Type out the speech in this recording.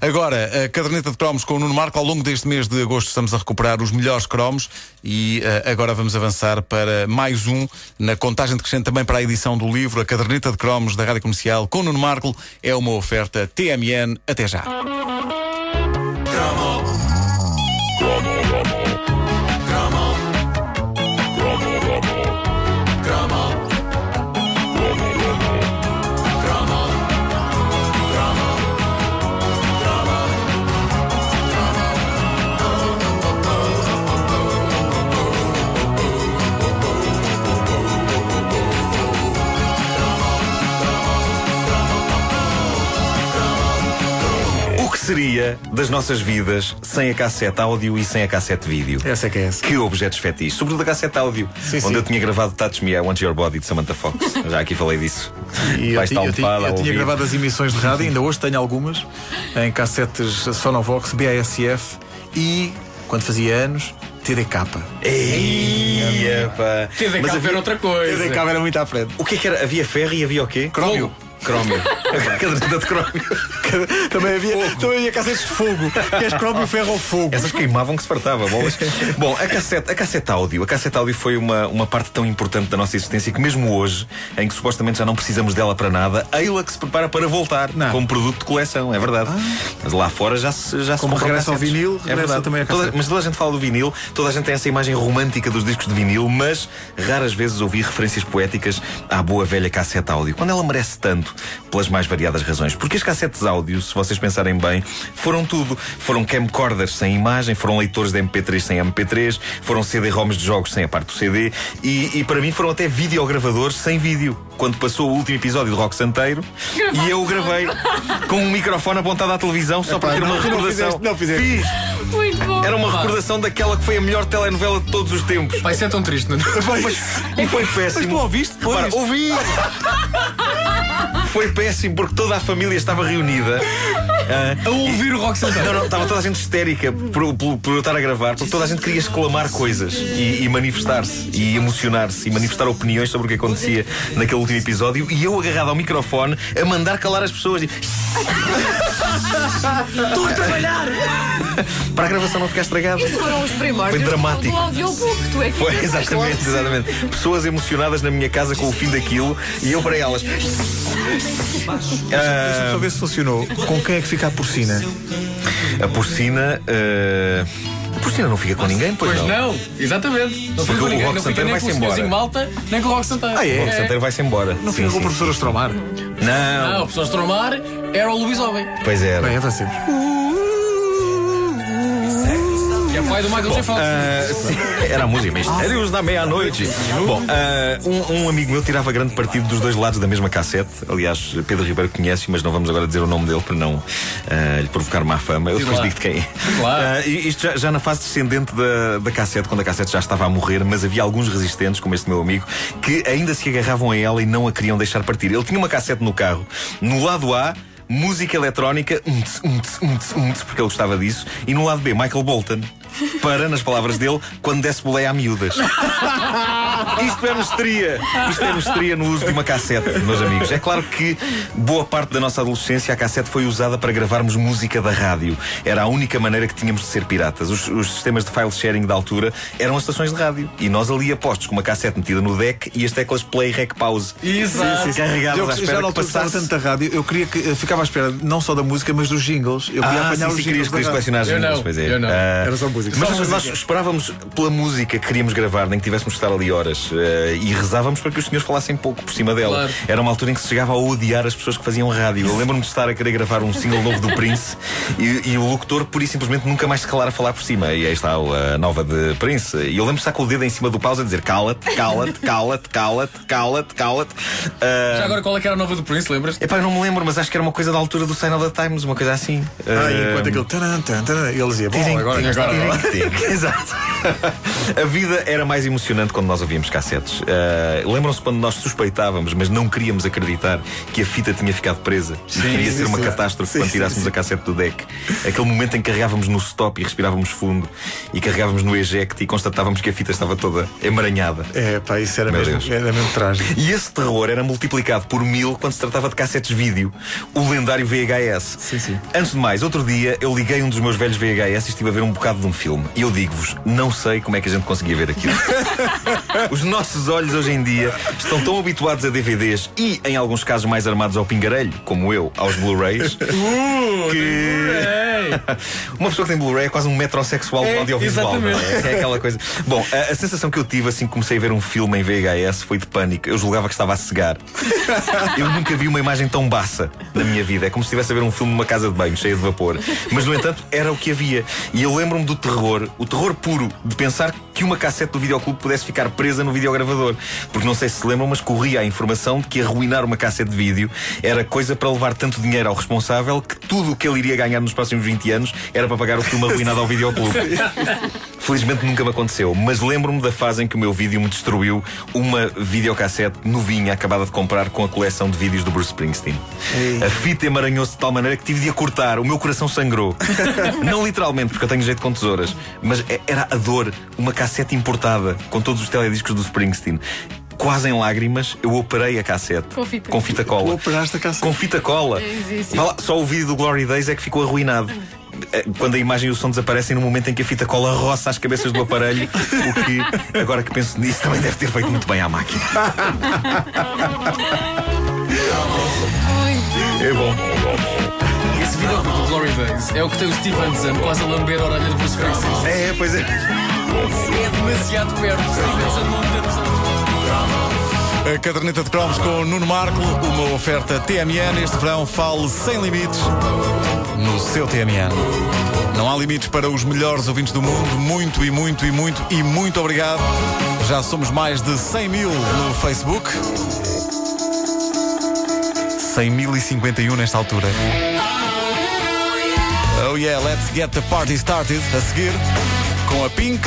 Agora, a caderneta de cromos com o Nuno Marco. Ao longo deste mês de agosto estamos a recuperar os melhores cromos e uh, agora vamos avançar para mais um na contagem decrescente também para a edição do livro A Caderneta de Cromos da Rádio Comercial com o Nuno Marco. É uma oferta TMN. Até já. Seria das nossas vidas sem a cassete áudio e sem a cassete vídeo? Essa é que é essa. Que objetos fetiches. Sobretudo a cassete áudio, sim, onde sim. eu tinha gravado Touch Me, I Want Your Body de Samantha Fox. Já aqui falei disso. E eu, tinha, eu, tinha, eu tinha gravado as emissões de rádio, ainda hoje tenho algumas, em cassetes Sonovox, BASF e, quando fazia anos, TDK. Eia, pá. TDK Mas havia... era outra coisa. TDK era muito à frente. O que é que era? Havia ferro e havia o quê? Crómio. Crómio. Caderneta de crómio. também havia, fogo. também havia cassetes de fogo. Que és crómio, ferro ou fogo. Essas queimavam que se fartava. Bolas. Bom, a cassete, a cassete áudio. A cassete áudio foi uma, uma parte tão importante da nossa existência que mesmo hoje, em que supostamente já não precisamos dela para nada, a que se prepara para voltar não. como produto de coleção. É verdade. Ah. Mas lá fora já se já Como se regressa ao vinil, é verdade. também a toda, Mas toda a gente fala do vinil, toda a gente tem essa imagem romântica dos discos de vinil, mas raras vezes ouvi referências poéticas à boa velha cassete áudio. Quando ela merece tanto, pelas mais variadas razões. Porque as cassetes áudio, se vocês pensarem bem, foram tudo. Foram camcorders sem imagem, foram leitores de MP3 sem MP3, foram CD-ROMs de jogos sem a parte do CD e, e para mim foram até videogravadores sem vídeo quando passou o último episódio do Rock Santeiro e eu o gravei com um microfone apontado à televisão só para ter uma recordação. Não, fizeste, não Fiz. Muito bom. Era uma recordação daquela que foi a melhor telenovela de todos os tempos. Vai ser tão triste, não é? E foi péssimo. Mas tu ouviste? Repara, ouvi! Foi péssimo porque toda a família estava reunida. Uh, a ouvir o Rock Santeiro. Não, não, estava toda a gente histérica por, por, por, eu estar a gravar, porque toda a gente queria exclamar coisas e, e manifestar-se e emocionar-se e manifestar opiniões sobre o que acontecia naquele último episódio e eu agarrado ao microfone a mandar calar as pessoas. E... Estou a trabalhar! Para a gravação não ficar estragada. Isso foram os primórdios Foi dramático. do audiobook. Tu é que Foi, exatamente, exatamente. Pessoas emocionadas na minha casa com o fim daquilo e eu para elas. Deixa-me só ver se funcionou. Com quem é que fica a porcina? A porcina. Uh... A porcina não fica com ninguém, pois, pois não. não. exatamente. Não fica com ninguém. Não fica nem com o senhorzinho Malta, nem com o Rock Santeiro. Ah, é? O Rock Santeiro vai-se embora. Não fica com o professor Astromar? Não. Não, o professor Astromar era o Luís Homem. Pois era. Bem, é sempre é pai do Michael J. Fox. Uh, era a música Mistérios da Meia-Noite. Bom, uh, um, um, amigo meu tirava grande partido dos dois lados da mesma cassete. Aliás, Pedro Ribeiro conhece, mas não vamos agora dizer o nome dele para não uh, lhe provocar má fama. Eu depois claro. digo de quem é. Claro. isto já, já, na fase descendente da, da cassete, quando a cassete já estava a morrer, mas havia alguns resistentes, como este meu amigo, que ainda se agarravam a ela e não a queriam deixar partir. Ele tinha uma cassete no carro. No lado A, música eletrónica, porque ele gostava disso, e no lado B, Michael Bolton para, nas palavras dele, quando desse boleia a miúdas. Isto é mestria. Isto é mestria no uso de uma cassete, meus amigos. É claro que boa parte da nossa adolescência a cassete foi usada para gravarmos música da rádio. Era a única maneira que tínhamos de ser piratas. Os, os sistemas de file sharing da altura eram as estações de rádio. E nós ali apostos com uma cassete metida no deck e as teclas play, rec, pause. Exato. Carregadas eu, à espera já não que passasse... tanto da rádio, eu queria que eu ficava à espera não só da música, mas dos jingles. Eu queria ah, apanhar sim, os sim, querias, querias colecionar jingles, eu não, pois é. Eu não. Uh, Era só música. Mas só nós, nós esperávamos pela música que queríamos gravar, nem que tivéssemos de estar ali horas. Uh, e rezávamos para que os senhores falassem pouco por cima dela. Claro. Era uma altura em que se chegava a odiar as pessoas que faziam rádio. Eu lembro-me de estar a querer gravar um single novo do Prince e, e, o locutor, por e simplesmente, nunca mais se calar a falar por cima. E aí está a nova de Prince. E eu lembro de estar com o dedo em cima do pause a dizer cala-te, cala-te, cala-te, cala-te, cala-te, cala-te. Uh... Já agora qual é que era a nova do Prince, lembras? Epá, eu não me lembro, mas acho que era uma coisa da altura do Sign of the Times, uma coisa assim. Ah, uh... enquanto aquele taran, taran, taran, ele dizia, bom, agora, agora, agora. Exato. a vida era mais emocionante quando nós ouvíamos cassetes. Uh, Lembram-se quando nós suspeitávamos, mas não queríamos acreditar que a fita tinha ficado presa sim, e queria ser uma sim. catástrofe sim, quando tirássemos a cassete do deck. Aquele momento em que carregávamos no stop e respirávamos fundo e carregávamos no eject e constatávamos que a fita estava toda emaranhada. É, pá, isso era, mesmo, era mesmo trágico. E esse terror era multiplicado por mil quando se tratava de cassetes vídeo, o lendário VHS. Sim, sim. Antes de mais, outro dia eu liguei um dos meus velhos VHS e estive a ver um bocado de um filme. E eu digo-vos, não sei como é que a gente conseguia ver aquilo. Os nossos olhos hoje em dia estão tão habituados a DVDs e, em alguns casos, mais armados ao pingarelho, como eu, aos Blu-rays, uh, Uma pessoa que tem Blu-ray é quase um metrosexual é, audiovisual. É? é? aquela coisa. Bom, a, a, sensação que eu tive assim que comecei a ver um filme em VHS foi de pânico. Eu julgava que estava a cegar. Eu nunca vi uma imagem tão baça na minha vida. É como se estivesse a ver um filme numa casa de banho, cheia de vapor. Mas, no entanto, era o que havia. E eu lembro-me do terror, o terror puro, de pensar que uma cassete do videoclube pudesse ficar presa no videogravador. Porque não sei se se lembram, mas corria a informação de que arruinar uma cassete de vídeo era coisa para levar tanto dinheiro ao responsável que tudo o que ele iria ganhar nos próximos 20 anos era para pagar o filme arruinado ao videoclube. Felizmente nunca me aconteceu, mas lembro-me da fase em que o meu vídeo me destruiu uma videocassete novinha acabada de comprar com a coleção de vídeos do Bruce Springsteen. Ei. A fita emaranhou-se de tal maneira que tive de a cortar, o meu coração sangrou. Não literalmente, porque eu tenho jeito com tesouras, mas é, era a dor, uma cassete importada com todos os telediscos do Springsteen quase em lágrimas, eu operei a cassete com fita, com fita cola. operaste a cassete? Com fita cola. É, só o vídeo do Glory Days é que ficou arruinado é, quando a imagem e o som desaparecem no momento em que a fita cola roça as cabeças do aparelho, o que, agora que penso nisso, também deve ter feito muito bem à máquina. É bom. Esse vídeo do Glory Days é o que tem o Steve Anderson quase a lamber a orelha do Bruce Springsteen. É, pois é. É demasiado perto. Steve Anderson não a caderneta de cromos com Nuno Marco, uma oferta TMN. Este verão fale sem limites no seu TMN. Não há limites para os melhores ouvintes do mundo. Muito e muito e muito e muito obrigado. Já somos mais de 100 mil no Facebook. 100.051 nesta altura. Oh yeah, let's get the party started. A seguir, com a Pink.